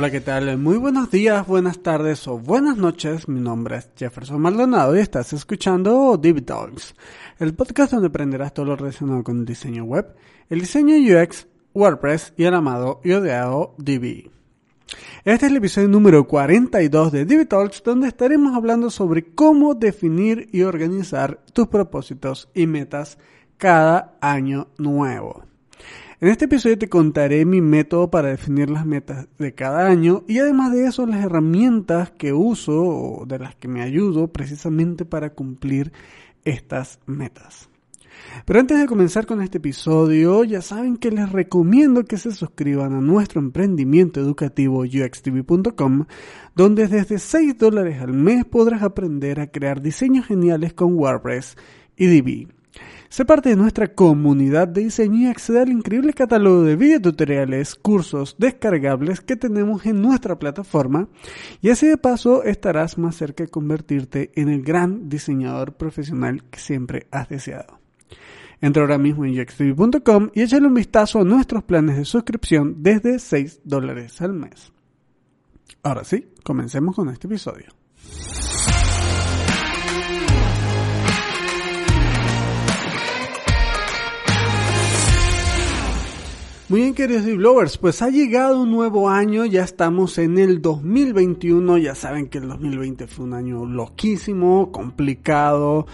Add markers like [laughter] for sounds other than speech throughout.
Hola, ¿qué tal? Muy buenos días, buenas tardes o buenas noches. Mi nombre es Jefferson Maldonado y estás escuchando Divi Talks, el podcast donde aprenderás todo lo relacionado con el diseño web, el diseño UX, WordPress y el amado y odiado Divi. Este es el episodio número 42 de Divi Talks, donde estaremos hablando sobre cómo definir y organizar tus propósitos y metas cada año nuevo. En este episodio te contaré mi método para definir las metas de cada año y además de eso las herramientas que uso o de las que me ayudo precisamente para cumplir estas metas. Pero antes de comenzar con este episodio, ya saben que les recomiendo que se suscriban a nuestro emprendimiento educativo uxtv.com, donde desde 6 dólares al mes podrás aprender a crear diseños geniales con WordPress y Divi. Sé parte de nuestra comunidad de diseño y acceder al increíble catálogo de videotutoriales, cursos descargables que tenemos en nuestra plataforma y así de paso estarás más cerca de convertirte en el gran diseñador profesional que siempre has deseado. Entra ahora mismo en y échale un vistazo a nuestros planes de suscripción desde 6 dólares al mes. Ahora sí, comencemos con este episodio. Muy bien, queridos blowers, pues ha llegado un nuevo año, ya estamos en el 2021, ya saben que el 2020 fue un año loquísimo, complicado,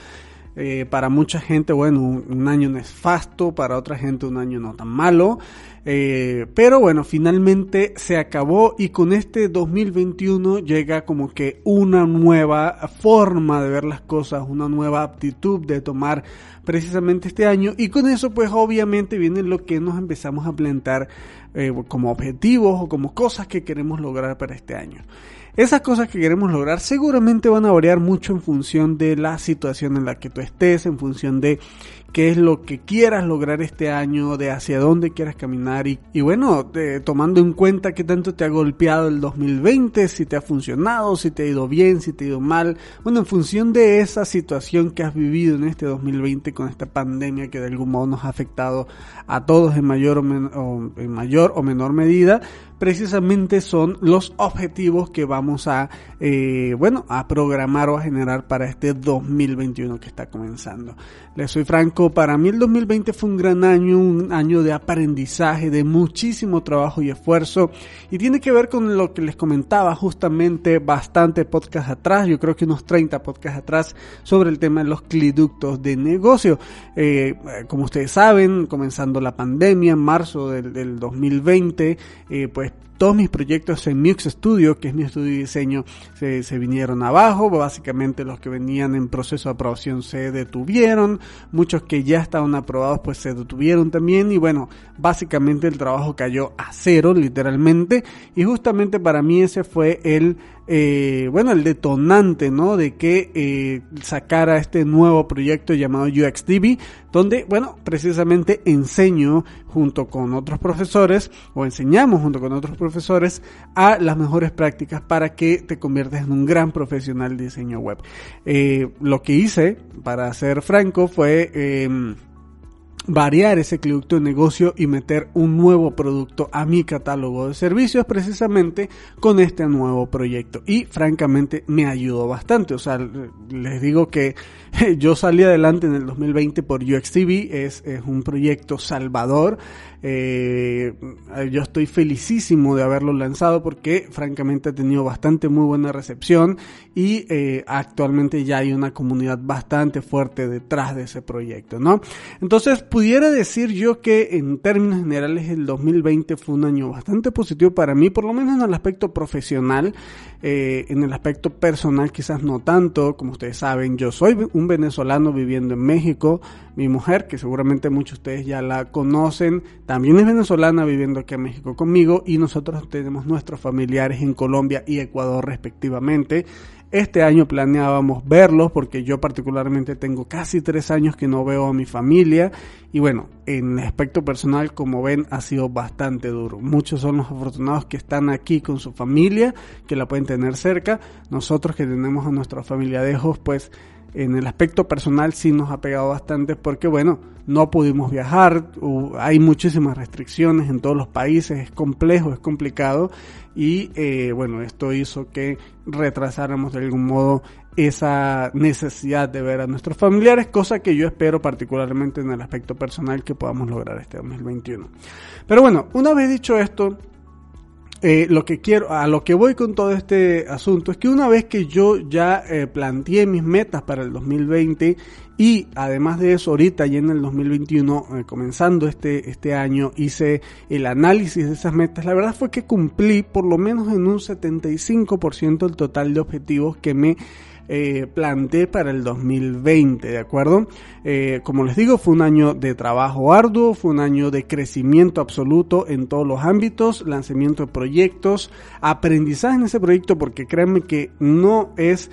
eh, para mucha gente, bueno, un, año nefasto, para otra gente un año no tan malo, eh, pero bueno, finalmente se acabó y con este 2021 llega como que una nueva forma de ver las cosas, una nueva aptitud de tomar precisamente este año y con eso pues obviamente viene lo que nos empezamos a plantar eh, como objetivos o como cosas que queremos lograr para este año. Esas cosas que queremos lograr seguramente van a variar mucho en función de la situación en la que tú estés, en función de qué es lo que quieras lograr este año, de hacia dónde quieras caminar y, bueno, tomando en cuenta qué tanto te ha golpeado el 2020, si te ha funcionado, si te ha ido bien, si te ha ido mal. Bueno, en función de esa situación que has vivido en este 2020 con esta pandemia que de algún modo nos ha afectado a todos en mayor o, en mayor o menor medida, precisamente son los objetivos que vamos a, eh, bueno, a programar o a generar para este 2021 que está comenzando. Les soy franco, para mí el 2020 fue un gran año, un año de aprendizaje, de muchísimo trabajo y esfuerzo y tiene que ver con lo que les comentaba justamente bastante podcast atrás, yo creo que unos 30 podcasts atrás sobre el tema de los cliductos de negocio. Eh, como ustedes saben, comenzando la pandemia en marzo del, del 2020, eh, pues todos mis proyectos en Mux Studio, que es mi estudio de diseño, se, se, vinieron abajo. Básicamente los que venían en proceso de aprobación se detuvieron. Muchos que ya estaban aprobados pues se detuvieron también. Y bueno, básicamente el trabajo cayó a cero literalmente. Y justamente para mí ese fue el eh, bueno, el detonante, ¿no? De que eh, sacara este nuevo proyecto llamado UXDB, donde, bueno, precisamente enseño junto con otros profesores, o enseñamos junto con otros profesores, a las mejores prácticas para que te conviertas en un gran profesional de diseño web. Eh, lo que hice, para ser franco, fue em, variar ese producto de negocio y meter un nuevo producto a mi catálogo de servicios precisamente con este nuevo proyecto. Y francamente me ayudó bastante. O sea les digo que [laughs] yo salí adelante en el 2020 por UXTV es, es un proyecto salvador eh, yo estoy felicísimo de haberlo lanzado porque francamente ha tenido bastante muy buena recepción y eh, actualmente ya hay una comunidad bastante fuerte detrás de ese proyecto, ¿no? Entonces pudiera decir yo que en términos generales el 2020 fue un año bastante positivo para mí, por lo menos en el aspecto profesional, eh, en el aspecto personal quizás no tanto, como ustedes saben, yo soy un venezolano viviendo en México, mi mujer, que seguramente muchos de ustedes ya la conocen, también es venezolana viviendo aquí en México conmigo y nosotros tenemos nuestros familiares en Colombia y Ecuador respectivamente. Este año planeábamos verlos porque yo particularmente tengo casi tres años que no veo a mi familia y bueno, en el aspecto personal como ven ha sido bastante duro. Muchos son los afortunados que están aquí con su familia, que la pueden tener cerca. Nosotros que tenemos a nuestra familia lejos pues en el aspecto personal sí nos ha pegado bastante porque, bueno, no pudimos viajar, hay muchísimas restricciones en todos los países, es complejo, es complicado y, eh, bueno, esto hizo que retrasáramos de algún modo esa necesidad de ver a nuestros familiares, cosa que yo espero particularmente en el aspecto personal que podamos lograr este 2021. Pero bueno, una vez dicho esto, eh, lo que quiero, a lo que voy con todo este asunto es que una vez que yo ya eh, planteé mis metas para el 2020 y además de eso ahorita ya en el 2021 eh, comenzando este este año hice el análisis de esas metas, la verdad fue que cumplí por lo menos en un 75% el total de objetivos que me eh, planteé para el 2020, ¿de acuerdo? Eh, como les digo, fue un año de trabajo arduo, fue un año de crecimiento absoluto en todos los ámbitos, lanzamiento de proyectos, aprendizaje en ese proyecto, porque créanme que no es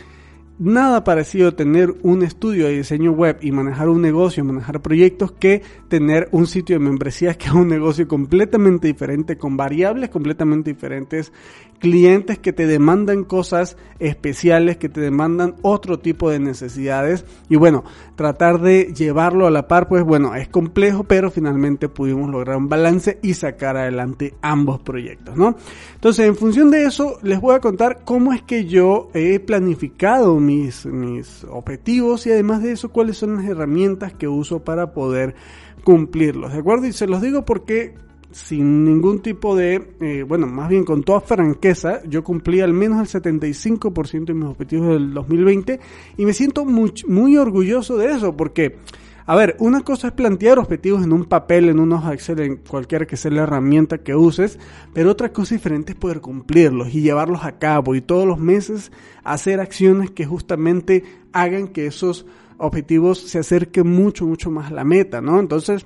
nada parecido tener un estudio de diseño web y manejar un negocio, manejar proyectos, que tener un sitio de membresías que es un negocio completamente diferente, con variables completamente diferentes, clientes que te demandan cosas especiales, que te demandan otro tipo de necesidades y bueno, tratar de llevarlo a la par, pues bueno, es complejo, pero finalmente pudimos lograr un balance y sacar adelante ambos proyectos, ¿no? Entonces, en función de eso, les voy a contar cómo es que yo he planificado mis, mis objetivos y además de eso, cuáles son las herramientas que uso para poder cumplirlos, ¿de acuerdo? Y se los digo porque sin ningún tipo de, eh, bueno, más bien con toda franqueza, yo cumplí al menos el 75% de mis objetivos del 2020 y me siento muy, muy orgulloso de eso porque, a ver, una cosa es plantear objetivos en un papel, en un hoja Excel, en cualquiera que sea la herramienta que uses, pero otra cosa diferente es poder cumplirlos y llevarlos a cabo y todos los meses hacer acciones que justamente hagan que esos objetivos se acerquen mucho, mucho más a la meta, ¿no? Entonces,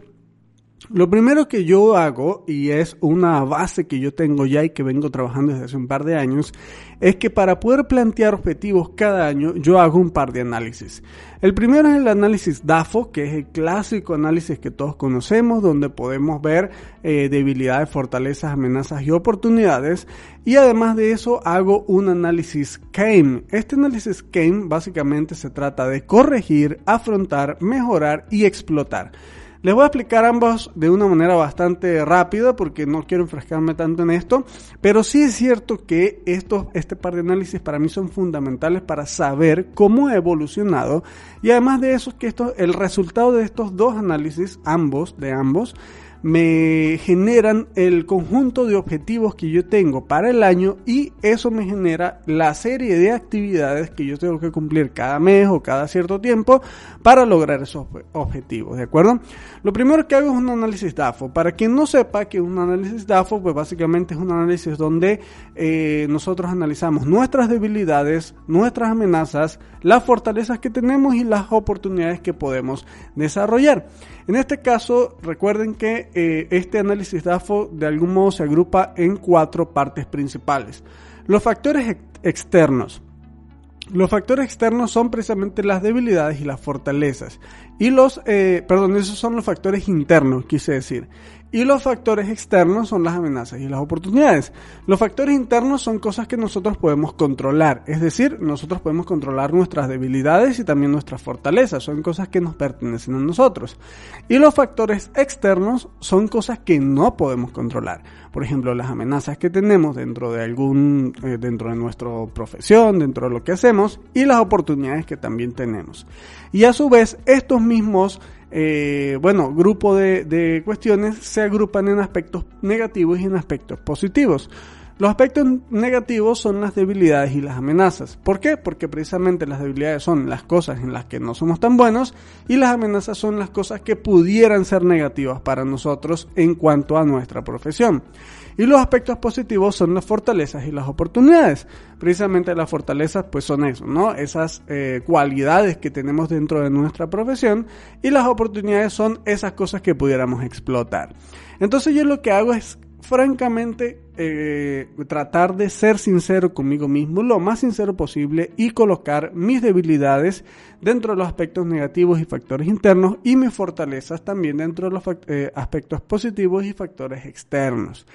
lo primero que yo hago, y es una base que yo tengo ya y que vengo trabajando desde hace un par de años, es que para poder plantear objetivos cada año, yo hago un par de análisis. El primero es el análisis DAFO, que es el clásico análisis que todos conocemos, donde podemos ver eh, debilidades, fortalezas, amenazas y oportunidades. Y además de eso, hago un análisis CAME. Este análisis CAME básicamente se trata de corregir, afrontar, mejorar y explotar. Les voy a explicar ambos de una manera bastante rápida porque no quiero enfrascarme tanto en esto, pero sí es cierto que estos, este par de análisis para mí son fundamentales para saber cómo ha evolucionado y además de eso que esto, el resultado de estos dos análisis, ambos, de ambos, me generan el conjunto de objetivos que yo tengo para el año y eso me genera la serie de actividades que yo tengo que cumplir cada mes o cada cierto tiempo para lograr esos objetivos, ¿de acuerdo? Lo primero que hago es un análisis DAFO. Para quien no sepa que un análisis DAFO, pues básicamente es un análisis donde eh, nosotros analizamos nuestras debilidades, nuestras amenazas, las fortalezas que tenemos y las oportunidades que podemos desarrollar. En este caso, recuerden que eh, este análisis DAFO de algún modo se agrupa en cuatro partes principales. Los factores externos. Los factores externos son precisamente las debilidades y las fortalezas. Y los, eh, perdón, esos son los factores internos, quise decir. Y los factores externos son las amenazas y las oportunidades. Los factores internos son cosas que nosotros podemos controlar, es decir, nosotros podemos controlar nuestras debilidades y también nuestras fortalezas, son cosas que nos pertenecen a nosotros. Y los factores externos son cosas que no podemos controlar. Por ejemplo, las amenazas que tenemos dentro de algún, eh, dentro de nuestra profesión, dentro de lo que hacemos y las oportunidades que también tenemos. Y a su vez, estos mismos eh, bueno, grupo de, de cuestiones se agrupan en aspectos negativos y en aspectos positivos. Los aspectos negativos son las debilidades y las amenazas. ¿Por qué? Porque precisamente las debilidades son las cosas en las que no somos tan buenos y las amenazas son las cosas que pudieran ser negativas para nosotros en cuanto a nuestra profesión. Y los aspectos positivos son las fortalezas y las oportunidades. Precisamente las fortalezas pues son eso, ¿no? Esas eh, cualidades que tenemos dentro de nuestra profesión y las oportunidades son esas cosas que pudiéramos explotar. Entonces yo lo que hago es francamente eh, tratar de ser sincero conmigo mismo, lo más sincero posible y colocar mis debilidades dentro de los aspectos negativos y factores internos y mis fortalezas también dentro de los eh, aspectos positivos y factores externos.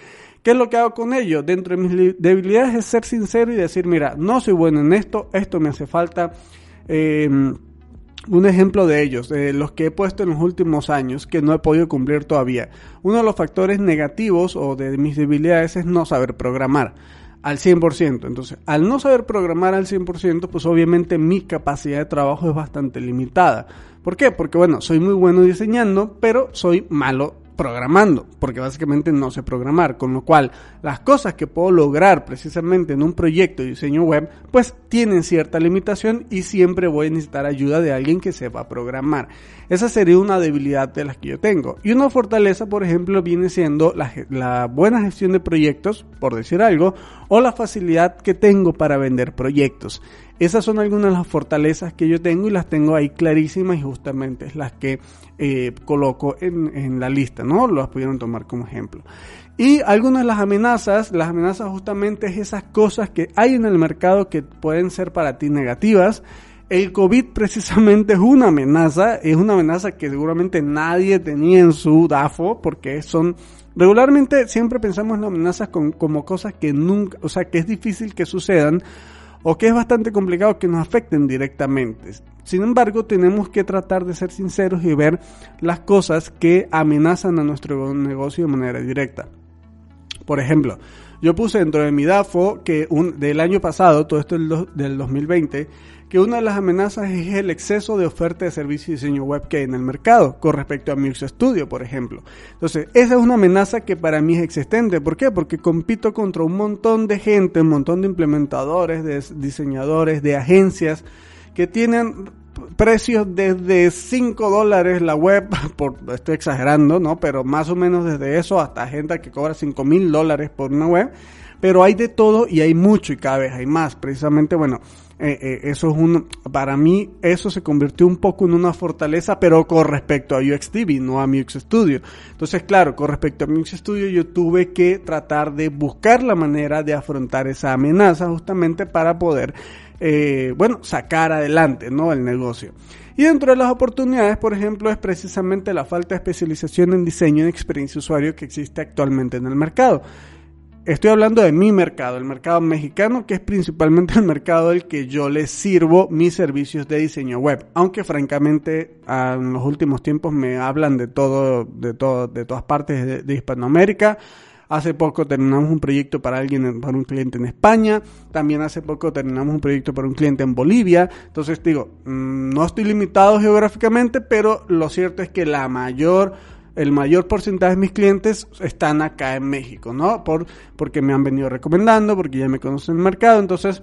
¿Qué es lo que hago con ello? Dentro de mis debilidades es ser sincero y decir, mira, no soy bueno en esto, esto me hace falta. Eh, Un ejemplo de ellos, de los que he puesto en los últimos años, que no he podido cumplir todavía. Uno de los factores negativos o de mis debilidades es no saber programar al 100%. Entonces, al no saber programar al 100%, pues obviamente mi capacidad de trabajo es bastante limitada. ¿Por qué? Porque bueno, soy muy bueno diseñando, pero soy malo programando, porque básicamente no sé programar, con lo cual las cosas que puedo lograr precisamente en un proyecto de diseño web, pues tienen cierta limitación y siempre voy a necesitar ayuda de alguien que sepa programar. Esa sería una debilidad de las que yo tengo. Y una fortaleza, por ejemplo, viene siendo la, la buena gestión de proyectos, por decir algo, o la facilidad que tengo para vender proyectos. Esas son algunas de las fortalezas que yo tengo y las tengo ahí clarísimas y justamente es las que eh, coloco en, en, la lista, ¿no? Las pudieron tomar como ejemplo. Y algunas de las amenazas, las amenazas justamente es esas cosas que hay en el mercado que pueden ser para ti negativas. El COVID [laughs] precisamente es una amenaza, es una amenaza que seguramente nadie tenía en su DAFO porque son regularmente siempre pensamos en las amenazas como cosas que nunca, o sea, que es difícil que sucedan o que es bastante complicado que nos afecten directamente. Sin embargo, tenemos que tratar de ser sinceros y ver las cosas que amenazan a nuestro negocio de manera directa. Por ejemplo, yo puse dentro de mi DAFO que un, del año pasado, todo esto del, del 2020, que una de las amenazas es el exceso de oferta de servicios y diseño web que hay en el mercado con respecto a Mux Studio, por ejemplo. Entonces, esa es una amenaza que para mí es existente. ¿Por qué? Porque compito contra un montón de gente, un montón de implementadores, de diseñadores, de agencias que tienen precios desde 5 dólares la web, [laughs] por, estoy exagerando, ¿no? Pero más o menos desde eso hasta gente que cobra 5 mil dólares por una web. Pero hay de todo y hay mucho y cada vez hay más. Precisamente, bueno, eh, eh, eso es un, para mí eso se convirtió un poco en una fortaleza, pero con respecto a UXDB, no a Mux Studio. Entonces, claro, con respecto a Mux Studio yo tuve que tratar de buscar la manera de afrontar esa amenaza justamente para poder, eh, bueno, sacar adelante, ¿no? El negocio. Y dentro de las oportunidades, por ejemplo, es precisamente la falta de especialización en diseño y experiencia usuario que existe actualmente en el mercado. Estoy hablando de mi mercado, el mercado mexicano, que es principalmente [laughs] el mercado del que yo les sirvo mis servicios de diseño web. Aunque francamente en los últimos tiempos me hablan de todo, de todo, de todas partes de, Hispanoamérica. Hace poco terminamos un proyecto para alguien, para un cliente en España. También hace poco terminamos un proyecto para un cliente en Bolivia. Entonces digo, mm, no estoy limitado geográficamente, pero lo cierto es que la mayor el mayor porcentaje de mis clientes están acá en México, ¿no? Por, porque me han venido recomendando, porque ya me conocen el mercado. Entonces,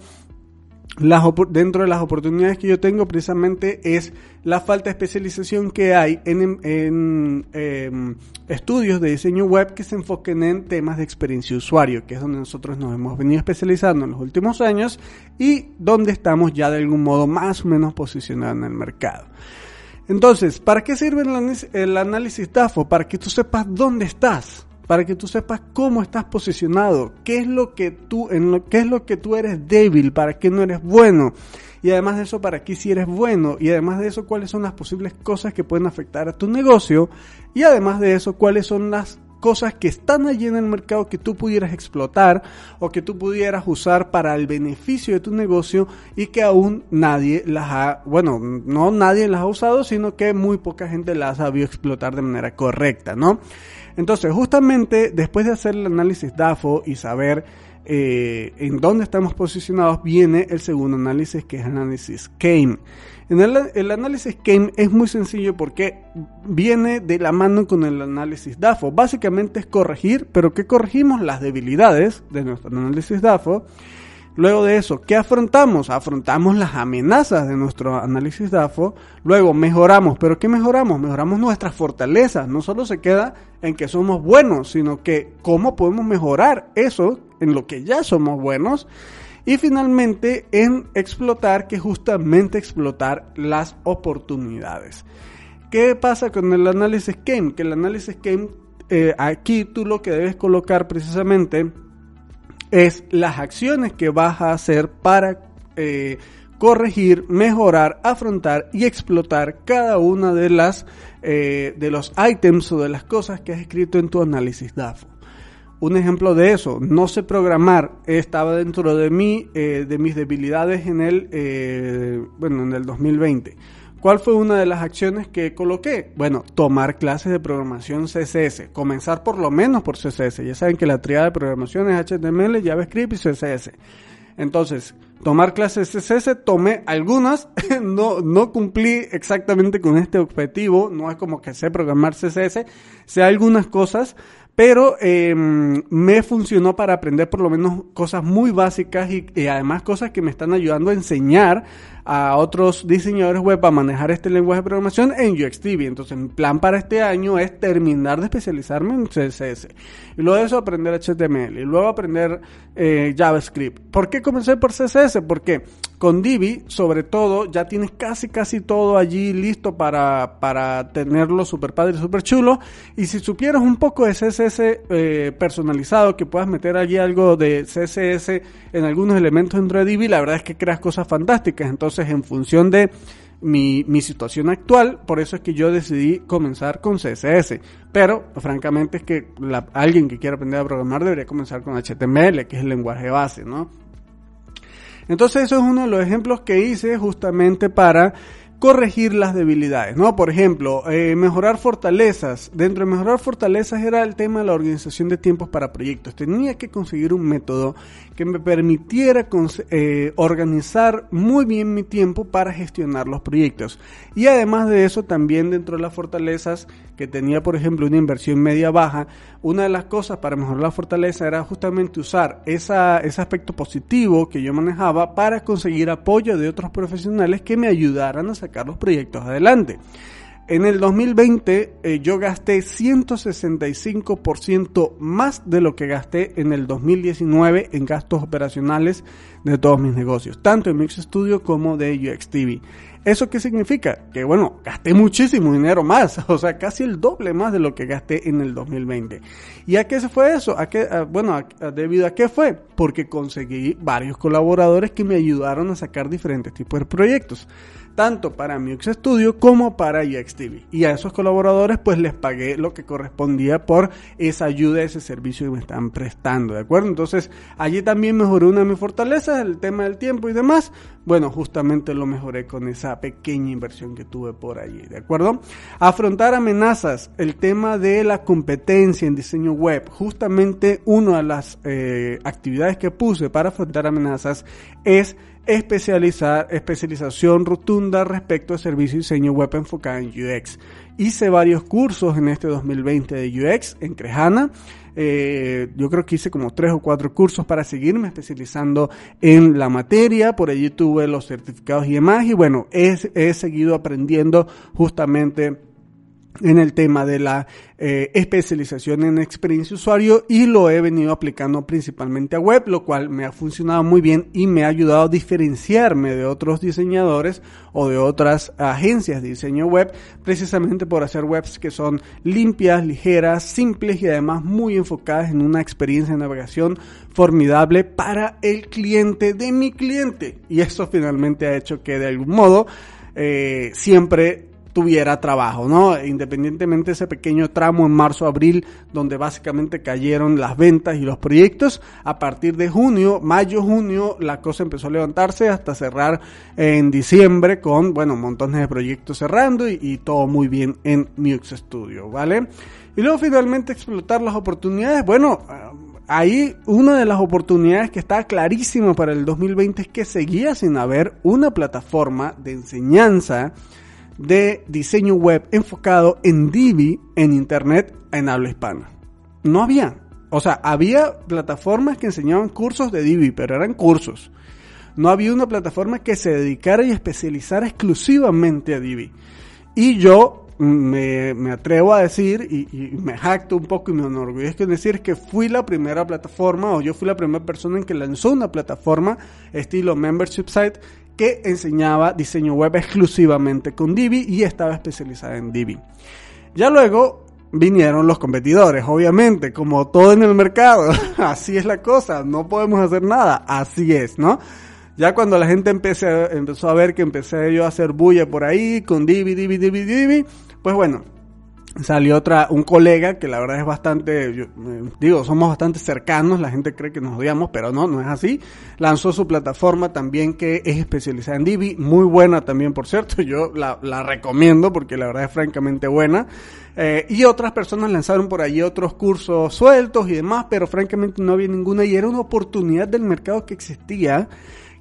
las, dentro de las oportunidades que yo tengo precisamente es la falta de especialización que hay en, em, estudios de diseño web que se enfoquen en temas de experiencia usuario, que es donde nosotros nos hemos venido especializando en los últimos años y donde estamos ya de algún modo más o menos posicionados en el mercado. Entonces, ¿para qué sirve el análisis DAFO? Para que tú sepas dónde estás, para que tú sepas cómo estás posicionado, qué es lo que tú, en lo, qué es lo que tú eres débil, para qué no eres bueno. Y además de eso, para qué si eres bueno. Y además de eso, cuáles son las posibles cosas que pueden afectar a tu negocio. Y además de eso, cuáles son las cosas que están allí en el mercado que tú pudieras explotar o que tú pudieras usar para el beneficio de tu negocio y que aún nadie las ha, bueno, no nadie las ha usado, sino que muy poca gente las ha sabido explotar de manera correcta, ¿no? Entonces, justamente después de hacer el análisis DAFO y saber eh, en dónde estamos posicionados, viene el segundo análisis que es el análisis Kame. En el, análisis Kame es muy sencillo porque viene de la mano con el análisis DAFO. Básicamente es corregir, pero ¿qué corregimos? Las debilidades de nuestro análisis DAFO. Luego de eso, ¿qué afrontamos? Afrontamos las amenazas de nuestro análisis DAFO. Luego mejoramos, pero ¿qué mejoramos? Mejoramos nuestras fortalezas. No solo se queda en que somos buenos, sino que cómo podemos mejorar eso en lo que ya somos buenos y finalmente en explotar, que justamente explotar las oportunidades. ¿Qué pasa con el análisis Kame? Que el análisis Kame, eh, aquí tú lo que debes colocar precisamente es las acciones que vas a hacer para eh, corregir, mejorar, afrontar y explotar cada una de las eh, de los ítems o de las cosas que has escrito en tu análisis DAFO. Un ejemplo de eso, no sé programar, estaba dentro de mí, eh, de mis debilidades en el, eh, bueno, en el 2020. ¿Cuál fue una de las acciones que coloqué? Bueno, tomar clases de programación CSS. Comenzar por lo menos por CSS. Ya saben que la triada de programación es HTML, JavaScript y CSS. Entonces, tomar clases CSS, tomé algunas, [laughs] no, no cumplí exactamente con este objetivo, no es como que sé programar CSS, sé algunas cosas, pero eh, me funcionó para aprender por lo menos cosas muy básicas y, además cosas que me están ayudando a enseñar a otros diseñadores web a manejar este lenguaje de programación en UXTV. Entonces, mi plan para este año es terminar de especializarme en CSS. Y luego de eso aprender HTML. Y luego aprender eh, JavaScript. ¿Por qué comencé por CSS? Porque con Divi, sobre todo, ya tienes casi, casi todo allí listo para, para tenerlo super padre, super chulo. Y si supieras un poco de CSS eh, personalizado, que puedas meter allí algo de CSS en algunos elementos dentro de Divi, la verdad es que creas cosas fantásticas. Entonces, en función de mi, mi, situación actual, por eso es que yo decidí comenzar con CSS. Pero, francamente, es que alguien que quiera aprender a programar debería comenzar con HTML, que es el lenguaje base, ¿no? Entonces, eso es uno de los ejemplos que hice justamente para corregir las debilidades, ¿no? Por ejemplo, eh, mejorar fortalezas. Dentro de mejorar fortalezas era el tema de la organización de tiempos para proyectos. Tenía que conseguir un método que me permitiera eh, organizar muy bien mi tiempo para gestionar los proyectos. Y además de eso, también dentro de las fortalezas que tenía, por ejemplo, una inversión media baja, una de las cosas para mejorar la fortaleza era justamente usar esa, ese aspecto positivo que yo manejaba para conseguir apoyo de otros profesionales que me ayudaran a sacar los proyectos adelante. En el 2020 eh, yo gasté 165% más de lo que gasté en el 2019 en gastos operacionales de todos mis negocios, tanto en Mix Studio como de UX TV. ¿Eso qué significa? Que bueno, gasté muchísimo dinero más, [laughs] o sea, casi el doble más de lo que gasté en el 2020. ¿Y a qué se fue eso? ¿A qué, bueno, ¿debido a qué fue? Porque conseguí varios colaboradores que me ayudaron a sacar diferentes tipos de proyectos tanto para Mux Studio como para UXTV. Y a esos colaboradores pues les pagué lo que correspondía por esa ayuda, ese servicio que me están prestando, ¿de acuerdo? Entonces allí también mejoré una de mis fortalezas, el tema del tiempo y demás. Bueno, justamente lo mejoré con esa pequeña inversión que tuve por allí, ¿de acuerdo? Afrontar amenazas, el tema de la competencia en diseño web. Justamente una de las eh, actividades que puse para afrontar amenazas es especializar, especialización rotunda respecto a servicio y diseño web enfocado en UX. Hice varios cursos en este 2020 de UX en Crejana. Eh, yo creo que hice como tres o cuatro cursos para seguirme especializando en la materia. Por allí tuve los certificados y demás. Y bueno, he seguido aprendiendo justamente en el tema de la eh, especialización en experiencia usuario y lo he venido aplicando principalmente a web, lo cual me ha funcionado muy bien y me ha ayudado a diferenciarme de otros diseñadores o de otras agencias de diseño web, precisamente por hacer webs que son limpias, ligeras, simples y además muy enfocadas en una experiencia de navegación formidable para el cliente de mi cliente. Y eso finalmente ha hecho que de algún modo eh, siempre tuviera trabajo, ¿no? Independientemente de ese pequeño tramo en marzo-abril donde básicamente cayeron las ventas y los proyectos, a partir de junio, mayo-junio, la cosa empezó a levantarse hasta cerrar en diciembre con, bueno, montones de proyectos cerrando y, todo muy bien en Mux Studio, ¿vale? Y luego finalmente explotar las oportunidades, bueno, ahí una de las oportunidades que está clarísima para el 2020 es que seguía sin haber una plataforma de enseñanza de diseño web enfocado en Divi en Internet en habla hispana. No había. O sea, había plataformas que enseñaban cursos de Divi, pero eran cursos. No había una plataforma que se dedicara y especializara exclusivamente a Divi. Y yo me, atrevo a decir, y, y, me jacto un poco y me enorgullezco en decir que fui la primera plataforma, o yo fui la primera persona en que lanzó una plataforma estilo membership site que enseñaba diseño web exclusivamente con Divi y estaba especializada en Divi. Ya luego vinieron los competidores, obviamente, como todo en el mercado. [laughs] así es la cosa, no podemos hacer nada, así es, ¿no? Ya cuando la gente empezó a ver que empecé yo a hacer bulla por ahí con Divi, Divi, Divi, Divi, pues bueno, salió otra, un colega que la verdad es bastante, yo, eh, digo, somos bastante cercanos, la gente cree que nos odiamos, pero no, no es así. Lanzó su plataforma también que es especializada en Divi, muy buena también, por cierto, [laughs] yo la, recomiendo porque la verdad es francamente buena. Eh, y otras personas lanzaron por allí otros cursos sueltos y demás, pero francamente no había ninguna y era una oportunidad del mercado que existía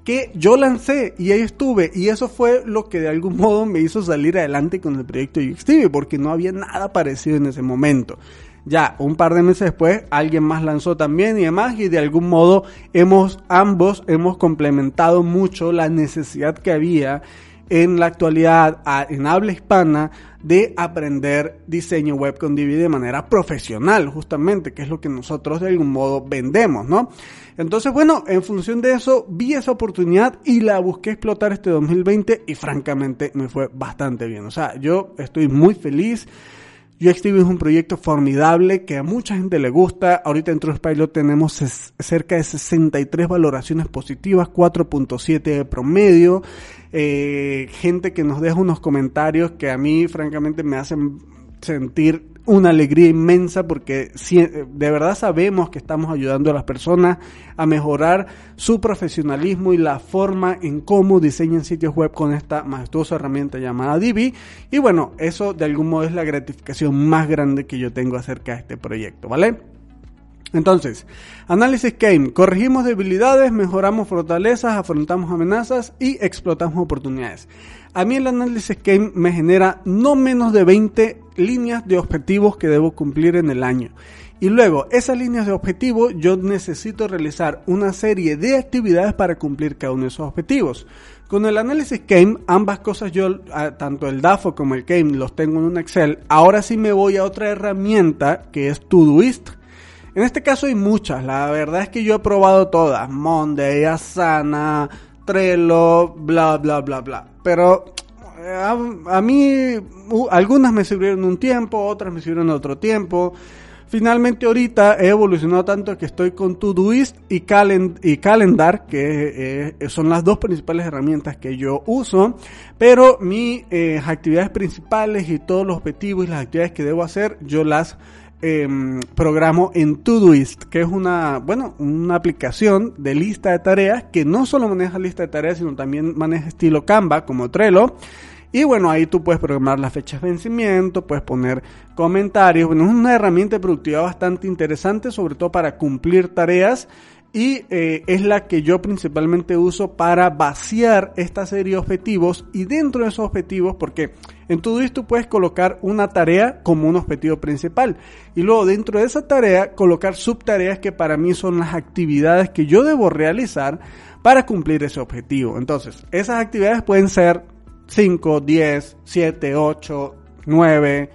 que yo lancé y ahí estuve y eso fue lo que de algún modo me hizo salir adelante con el proyecto UXTV porque no había nada parecido en ese momento. Ya un par de meses después alguien más lanzó también y demás y de algún modo hemos ambos hemos complementado mucho la necesidad que había en la actualidad en habla hispana de aprender diseño web con Divi de manera profesional, justamente, que es lo que nosotros de algún modo vendemos, ¿no? Entonces, bueno, en función de eso, vi esa oportunidad y la busqué explotar este 2020 y francamente me fue bastante bien. O sea, yo estoy muy feliz. UXTV es un proyecto formidable que a mucha gente le gusta. Ahorita en Trustpilot tenemos cerca de 63 valoraciones positivas, 4.7 de promedio. Eh, gente que nos deja unos comentarios que a mí francamente me hacen sentir una alegría inmensa porque de verdad sabemos que estamos ayudando a las personas a mejorar su profesionalismo y la forma en cómo diseñan sitios web con esta majestuosa herramienta llamada Divi. Y bueno, eso de algún modo es la gratificación más grande que yo tengo acerca de este proyecto, ¿vale? Entonces, análisis game. Corregimos debilidades, mejoramos fortalezas, afrontamos amenazas y explotamos oportunidades. A mí el análisis game me genera no menos de 20 líneas de objetivos que debo cumplir en el año. Y luego, esas líneas de objetivos, yo necesito realizar una serie de actividades para cumplir cada uno de esos objetivos. Con el análisis game, ambas cosas yo, ah, tanto el DAFO como el game, los tengo en un Excel. Ahora sí me voy a otra herramienta que es Todoist en este caso hay muchas, la verdad es que yo he probado todas, Monday, Asana, Trello, bla, bla, bla, bla. Pero eh, a, mí algunas me sirvieron un tiempo, otras me sirvieron otro tiempo. Finalmente ahorita he evolucionado tanto que estoy con Todoist y, y Calendar, que eh, son las dos principales herramientas que yo uso, pero mis eh, actividades principales y todos los objetivos y las actividades que debo hacer, yo las Em, programo en Todoist, que es una, bueno, una aplicación de lista de tareas que no solo maneja lista de tareas, sino también maneja estilo Canva como Trello. Y bueno, ahí tú puedes programar las fechas de vencimiento, puedes poner comentarios. Bueno, es una herramienta productiva bastante interesante, sobre todo para cumplir tareas y eh, es la que yo principalmente uso para vaciar esta serie de objetivos y dentro de esos objetivos, porque en Todoist tú puedes colocar una tarea como un objetivo principal y luego dentro de esa tarea colocar subtareas que para mí son las actividades que yo debo realizar para cumplir ese objetivo. Entonces, esas actividades pueden ser 5, 10, 7, 8, 9,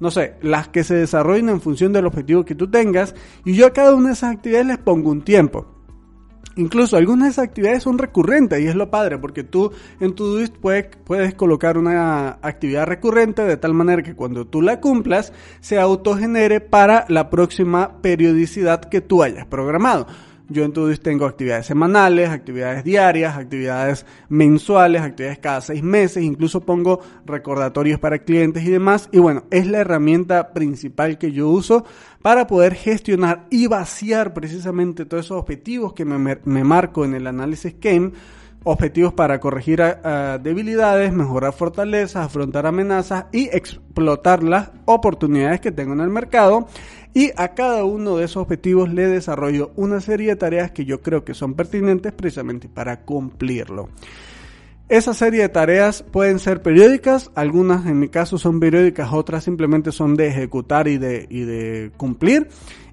no sé, las que se desarrollen en función del objetivo que tú tengas y yo a cada una de esas actividades les pongo un tiempo. Incluso algunas de esas actividades son recurrentes y es lo padre porque tú en tu Todoist puedes, puedes colocar una actividad recurrente de tal manera que cuando tú la cumplas se autogenere para la próxima periodicidad que tú hayas programado. Yo entonces tengo actividades semanales, actividades diarias, actividades mensuales, actividades cada seis meses, incluso pongo recordatorios para clientes y demás. Y bueno, es la herramienta principal que yo uso para poder gestionar y vaciar precisamente todos esos objetivos que me, me marco en el análisis game objetivos para corregir debilidades, mejorar fortalezas, afrontar amenazas y explotar las oportunidades que tengo en el mercado. Y a cada uno de esos objetivos le desarrollo una serie de tareas que yo creo que son pertinentes precisamente para cumplirlo. Esa serie de tareas pueden ser periódicas, algunas en mi caso son periódicas, otras simplemente son de ejecutar y de, y de cumplir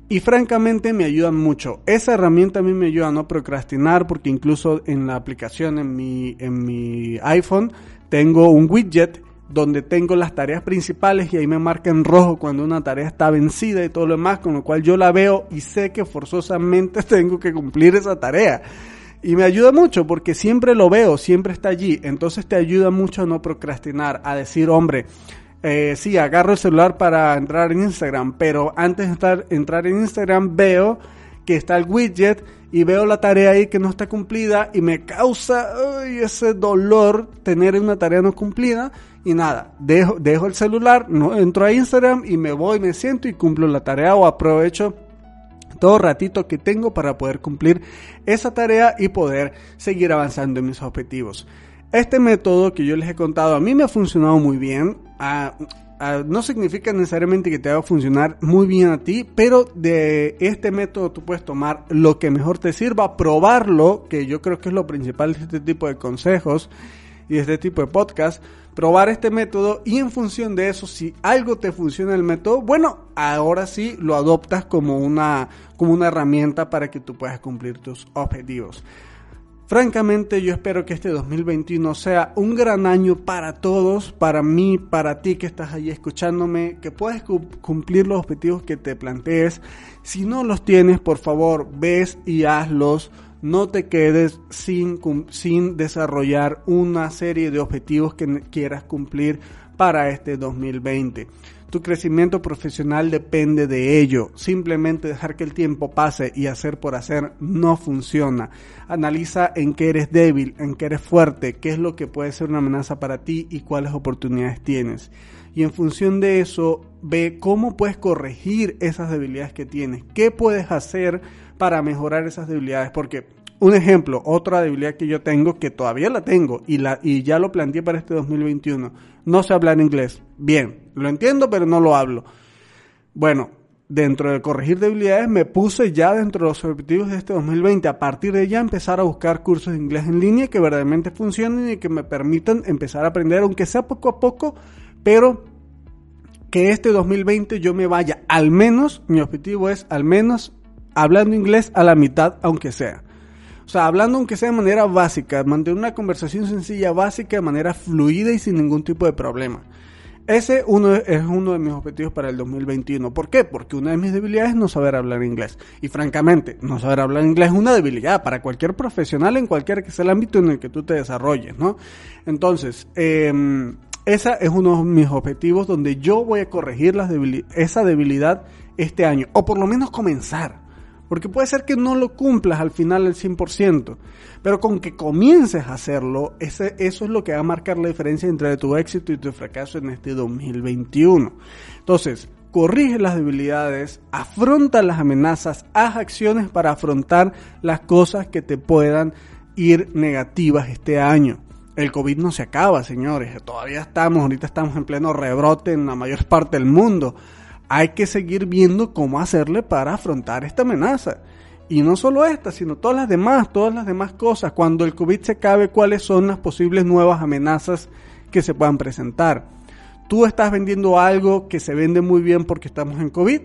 y francamente me ayudan mucho. Esa herramienta a mí me ayuda a no procrastinar porque incluso en la aplicación en mi, en mi iPhone tengo un widget donde tengo las tareas principales y ahí me marca en rojo cuando una tarea está vencida y todo lo demás, con lo cual yo la veo y sé que forzosamente [laughs] tengo que cumplir esa tarea. Y me ayuda mucho porque siempre lo veo, siempre está allí. Entonces te ayuda mucho a no procrastinar, a decir, hombre, eh, sí, agarro el celular para entrar en Instagram, pero antes de estar, entrar en Instagram veo que está el widget y veo la tarea ahí que no está cumplida y me causa ese dolor tener una tarea no cumplida y nada, dejo, dejo el celular, no entro a Instagram y me voy, me siento y cumplo la tarea o aprovecho todo ratito que tengo para poder cumplir esa tarea y poder seguir avanzando en mis objetivos. Este método que yo les he contado a mí me ha funcionado muy bien. No significa necesariamente que te va a funcionar muy bien a ti, pero de este método tú puedes tomar lo que mejor te sirva, probarlo, que yo creo que es lo principal de este tipo de consejos y de este tipo de podcast probar este método y en función de eso, si algo te funciona el método, bueno, ahora sí lo adoptas como una, como una herramienta para que tú puedas cumplir tus objetivos. Francamente, yo espero que este 2021 sea un gran año para todos, para mí, para ti que estás allí escuchándome, que puedas cumplir los objetivos que te plantees. Si no los tienes, por favor, ves y hazlos no te quedes sin, sin desarrollar una serie de objetivos que quieras cumplir para este 2020. Tu crecimiento profesional depende de ello. Simplemente dejar que el tiempo pase y hacer por hacer no funciona. Analiza en qué eres débil, en qué eres fuerte, qué es lo que puede ser una amenaza para ti y cuáles oportunidades tienes. Y en función de eso, ve cómo puedes corregir esas debilidades que tienes. ¿Qué puedes hacer para mejorar esas debilidades? Porque un ejemplo, otra debilidad que yo tengo, que todavía la tengo y, la, y ya lo planteé para este 2021, no sé hablar inglés. Bien, lo entiendo, pero no lo hablo. Bueno, dentro de corregir debilidades me puse ya dentro de los objetivos de este 2020, a partir de ya empezar a buscar cursos de inglés en línea que verdaderamente funcionen y que me permitan empezar a aprender, aunque sea poco a poco, pero que este 2020 yo me vaya al menos, mi objetivo es al menos hablando inglés a la mitad, aunque sea. O sea, hablando aunque sea de manera básica, mantener una conversación sencilla, básica, de manera fluida y sin ningún tipo de problema. Ese uno es uno de mis objetivos para el 2021. ¿Por qué? Porque una de mis debilidades es no saber hablar inglés. Y francamente, no saber hablar inglés es una debilidad para cualquier profesional en cualquier que sea el ámbito en el que tú te desarrolles, ¿no? Entonces, eh, ese es uno de mis objetivos donde yo voy a corregir las esa debilidad este año. O por lo menos comenzar. Porque puede ser que no lo cumplas al final el 100%, pero con que comiences a hacerlo, ese, eso es lo que va a marcar la diferencia entre tu éxito y tu fracaso en este 2021. Entonces, corrige las debilidades, afronta las amenazas, haz acciones para afrontar las cosas que te puedan ir negativas este año. El COVID no se acaba, señores, todavía estamos, ahorita estamos en pleno rebrote en la mayor parte del mundo hay que seguir viendo cómo hacerle para afrontar esta amenaza. Y no solo esta, sino todas las demás, todas las demás cosas. Cuando el COVID se acabe, cuáles son las posibles nuevas amenazas que se puedan presentar. Tú estás vendiendo algo que se vende muy bien porque estamos en COVID.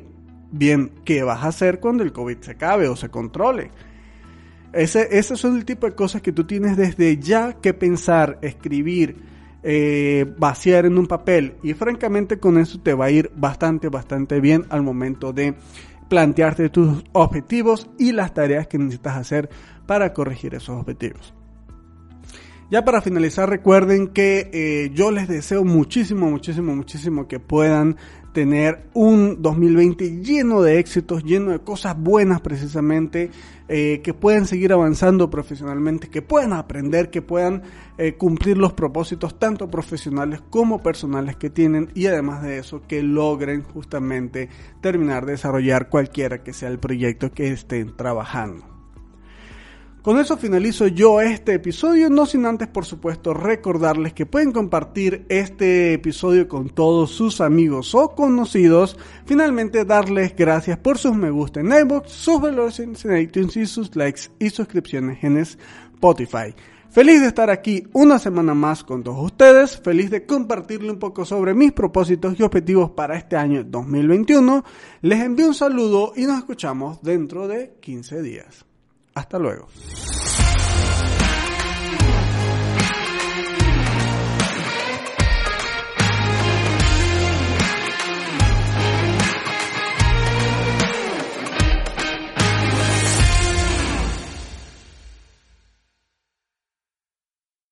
Bien, ¿qué vas a hacer cuando el COVID se acabe o se controle? Ese, esos son el tipo de cosas que tú tienes desde ya que pensar, escribir, eh, vaciar en un papel y francamente con eso te va a ir bastante, bastante bien al momento de plantearte tus objetivos y las tareas que necesitas hacer para corregir esos objetivos. Ya para finalizar, recuerden que eh, yo les deseo muchísimo, muchísimo, muchísimo que puedan tener un 2020 lleno de éxitos, lleno de cosas buenas precisamente, eh, que puedan seguir avanzando profesionalmente, que puedan aprender, que puedan eh, cumplir los propósitos tanto profesionales como personales que tienen y además de eso que logren justamente terminar de desarrollar cualquiera que sea el proyecto que estén trabajando. Con eso finalizo yo este episodio, no sin antes por supuesto recordarles que pueden compartir este episodio con todos sus amigos o conocidos, finalmente darles gracias por sus me gusta en iBox, sus valores en iTunes y sus likes y suscripciones en Spotify. Feliz de estar aquí una semana más con todos ustedes, feliz de compartirle un poco sobre mis propósitos y objetivos para este año 2021. Les envío un saludo y nos escuchamos dentro de 15 días. Hasta luego.